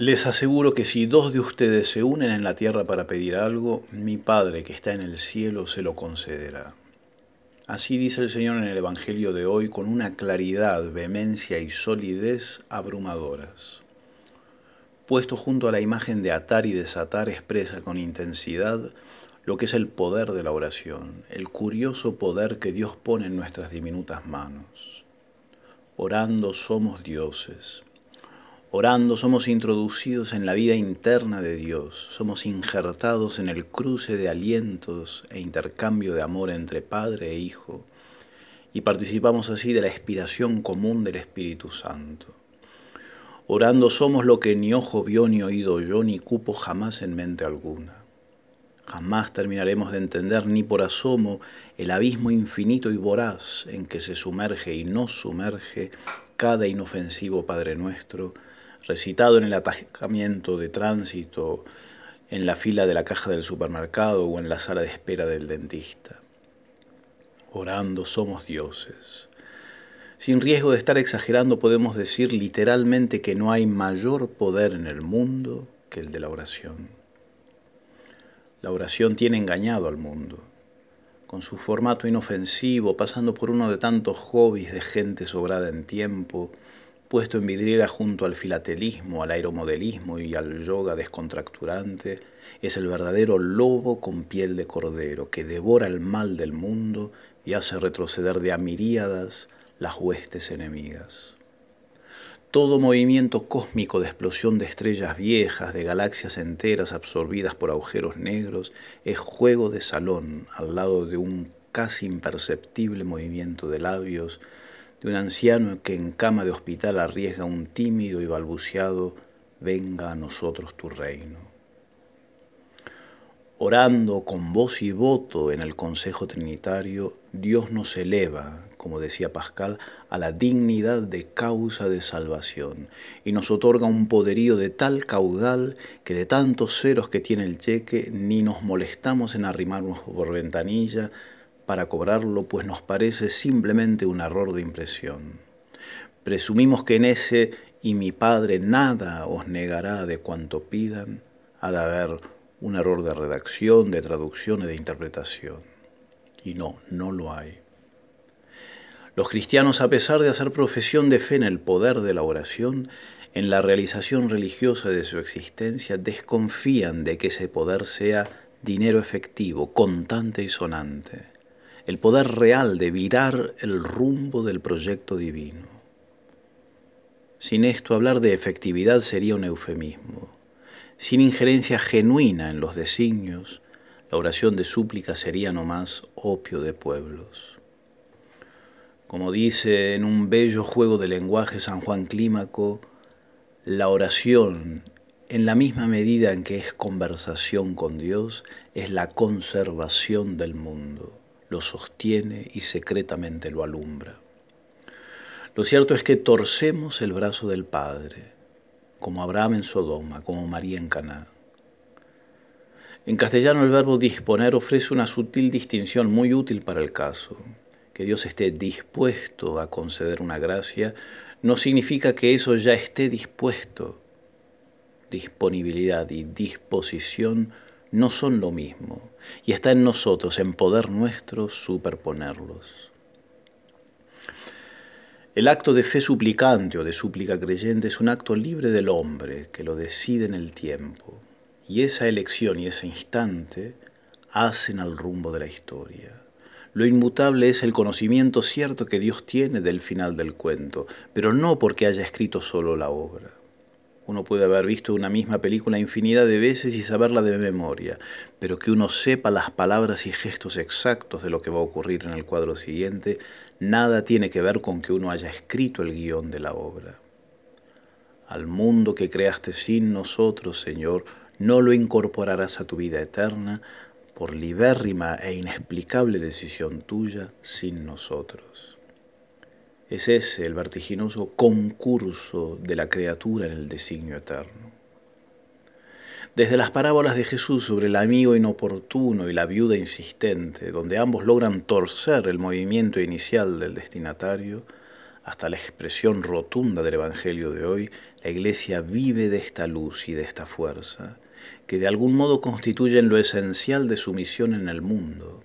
Les aseguro que si dos de ustedes se unen en la tierra para pedir algo, mi Padre que está en el cielo se lo concederá. Así dice el Señor en el Evangelio de hoy con una claridad, vehemencia y solidez abrumadoras. Puesto junto a la imagen de atar y desatar expresa con intensidad lo que es el poder de la oración, el curioso poder que Dios pone en nuestras diminutas manos. Orando somos dioses Orando somos introducidos en la vida interna de Dios, somos injertados en el cruce de alientos e intercambio de amor entre Padre e Hijo, y participamos así de la expiración común del Espíritu Santo. Orando somos lo que ni ojo vio, ni oído yo, ni cupo jamás en mente alguna. Jamás terminaremos de entender ni por asomo el abismo infinito y voraz en que se sumerge y nos sumerge cada inofensivo Padre nuestro, recitado en el atajamiento de tránsito, en la fila de la caja del supermercado o en la sala de espera del dentista. Orando somos dioses. Sin riesgo de estar exagerando, podemos decir literalmente que no hay mayor poder en el mundo que el de la oración. La oración tiene engañado al mundo, con su formato inofensivo, pasando por uno de tantos hobbies de gente sobrada en tiempo, puesto en vidriera junto al filatelismo, al aeromodelismo y al yoga descontracturante, es el verdadero lobo con piel de cordero que devora el mal del mundo y hace retroceder de a miríadas las huestes enemigas. Todo movimiento cósmico de explosión de estrellas viejas, de galaxias enteras absorbidas por agujeros negros, es juego de salón al lado de un casi imperceptible movimiento de labios de un anciano que en cama de hospital arriesga un tímido y balbuceado, venga a nosotros tu reino. Orando con voz y voto en el Consejo Trinitario, Dios nos eleva, como decía Pascal, a la dignidad de causa de salvación y nos otorga un poderío de tal caudal que de tantos ceros que tiene el cheque ni nos molestamos en arrimarnos por ventanilla, para cobrarlo, pues nos parece simplemente un error de impresión. Presumimos que en ese y mi Padre nada os negará de cuanto pidan, de haber un error de redacción, de traducción y de interpretación. Y no, no lo hay. Los cristianos, a pesar de hacer profesión de fe en el poder de la oración, en la realización religiosa de su existencia, desconfían de que ese poder sea dinero efectivo, contante y sonante el poder real de virar el rumbo del proyecto divino. Sin esto hablar de efectividad sería un eufemismo. Sin injerencia genuina en los designios, la oración de súplica sería no más opio de pueblos. Como dice en un bello juego de lenguaje San Juan Clímaco, la oración, en la misma medida en que es conversación con Dios, es la conservación del mundo lo sostiene y secretamente lo alumbra. Lo cierto es que torcemos el brazo del Padre, como Abraham en Sodoma, como María en Caná. En castellano el verbo disponer ofrece una sutil distinción muy útil para el caso. Que Dios esté dispuesto a conceder una gracia no significa que eso ya esté dispuesto. Disponibilidad y disposición no son lo mismo y está en nosotros, en poder nuestro, superponerlos. El acto de fe suplicante o de súplica creyente es un acto libre del hombre que lo decide en el tiempo y esa elección y ese instante hacen al rumbo de la historia. Lo inmutable es el conocimiento cierto que Dios tiene del final del cuento, pero no porque haya escrito solo la obra. Uno puede haber visto una misma película infinidad de veces y saberla de memoria, pero que uno sepa las palabras y gestos exactos de lo que va a ocurrir en el cuadro siguiente, nada tiene que ver con que uno haya escrito el guion de la obra. Al mundo que creaste sin nosotros, Señor, no lo incorporarás a tu vida eterna por libérrima e inexplicable decisión tuya sin nosotros. Es ese el vertiginoso concurso de la criatura en el designio eterno. Desde las parábolas de Jesús sobre el amigo inoportuno y la viuda insistente, donde ambos logran torcer el movimiento inicial del destinatario, hasta la expresión rotunda del Evangelio de hoy, la Iglesia vive de esta luz y de esta fuerza, que de algún modo constituyen lo esencial de su misión en el mundo.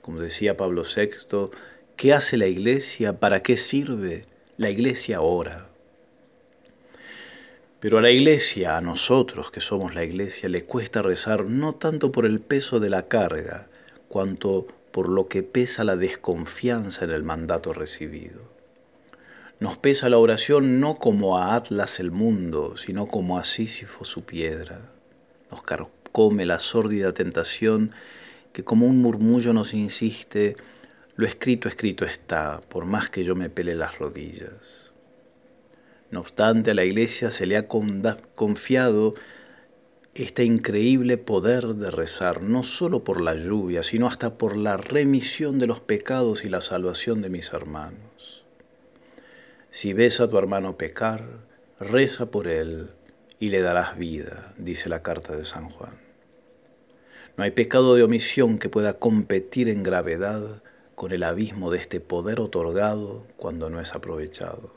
Como decía Pablo VI, ¿qué hace la Iglesia? ¿Para qué sirve? La Iglesia ora. Pero a la Iglesia, a nosotros que somos la Iglesia, le cuesta rezar no tanto por el peso de la carga, cuanto por lo que pesa la desconfianza en el mandato recibido. Nos pesa la oración no como a Atlas el mundo, sino como a Sísifo su piedra. Nos carcome la sórdida tentación que como un murmullo nos insiste, lo escrito escrito está, por más que yo me pele las rodillas. No obstante, a la iglesia se le ha confiado este increíble poder de rezar, no solo por la lluvia, sino hasta por la remisión de los pecados y la salvación de mis hermanos. Si ves a tu hermano pecar, reza por él y le darás vida, dice la carta de San Juan. No hay pecado de omisión que pueda competir en gravedad con el abismo de este poder otorgado cuando no es aprovechado.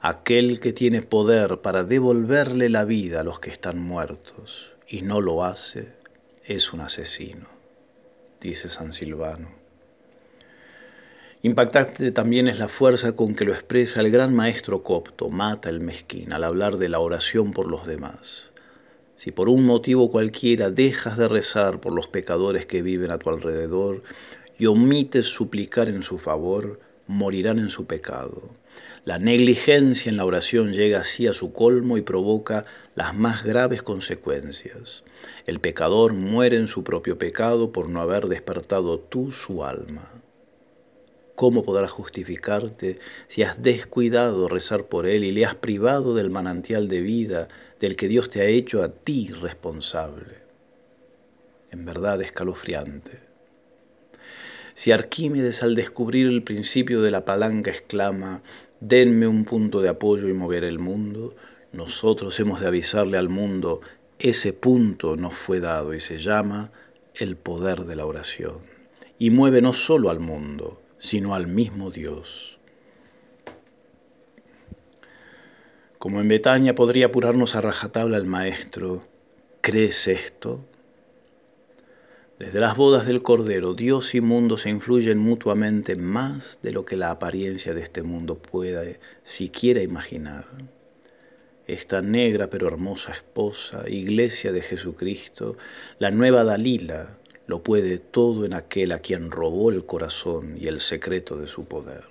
Aquel que tiene poder para devolverle la vida a los que están muertos y no lo hace, es un asesino, dice San Silvano. Impactante también es la fuerza con que lo expresa el gran maestro copto, Mata el Mezquín, al hablar de la oración por los demás. Si por un motivo cualquiera dejas de rezar por los pecadores que viven a tu alrededor y omites suplicar en su favor, morirán en su pecado. La negligencia en la oración llega así a su colmo y provoca las más graves consecuencias. El pecador muere en su propio pecado por no haber despertado tú su alma. ¿Cómo podrás justificarte si has descuidado rezar por Él y le has privado del manantial de vida del que Dios te ha hecho a ti responsable? En verdad escalofriante. Si Arquímedes al descubrir el principio de la palanca exclama, denme un punto de apoyo y mover el mundo, nosotros hemos de avisarle al mundo, ese punto nos fue dado y se llama el poder de la oración. Y mueve no solo al mundo, sino al mismo Dios. Como en Betania podría apurarnos a rajatabla el Maestro, ¿crees esto? Desde las bodas del Cordero, Dios y mundo se influyen mutuamente más de lo que la apariencia de este mundo pueda siquiera imaginar. Esta negra pero hermosa esposa, iglesia de Jesucristo, la nueva Dalila, lo puede todo en aquel a quien robó el corazón y el secreto de su poder.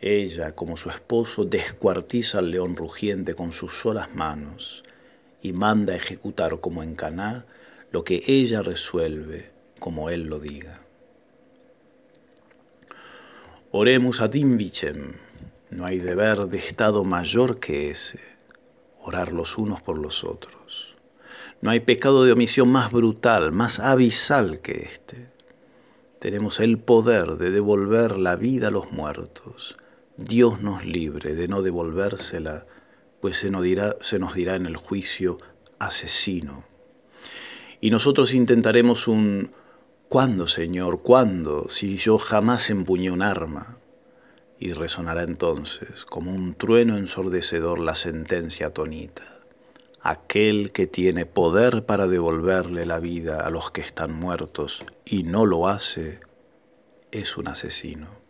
Ella, como su esposo, descuartiza al león rugiente con sus solas manos y manda ejecutar como en Caná lo que ella resuelve como él lo diga. Oremos a Vicem, no hay deber de estado mayor que ese, orar los unos por los otros. No hay pecado de omisión más brutal, más abisal que este. Tenemos el poder de devolver la vida a los muertos. Dios nos libre de no devolvérsela, pues se nos dirá, se nos dirá en el juicio asesino. Y nosotros intentaremos un ¿cuándo, Señor? ¿Cuándo? Si yo jamás empuñé un arma. Y resonará entonces como un trueno ensordecedor la sentencia tonita aquel que tiene poder para devolverle la vida a los que están muertos y no lo hace, es un asesino.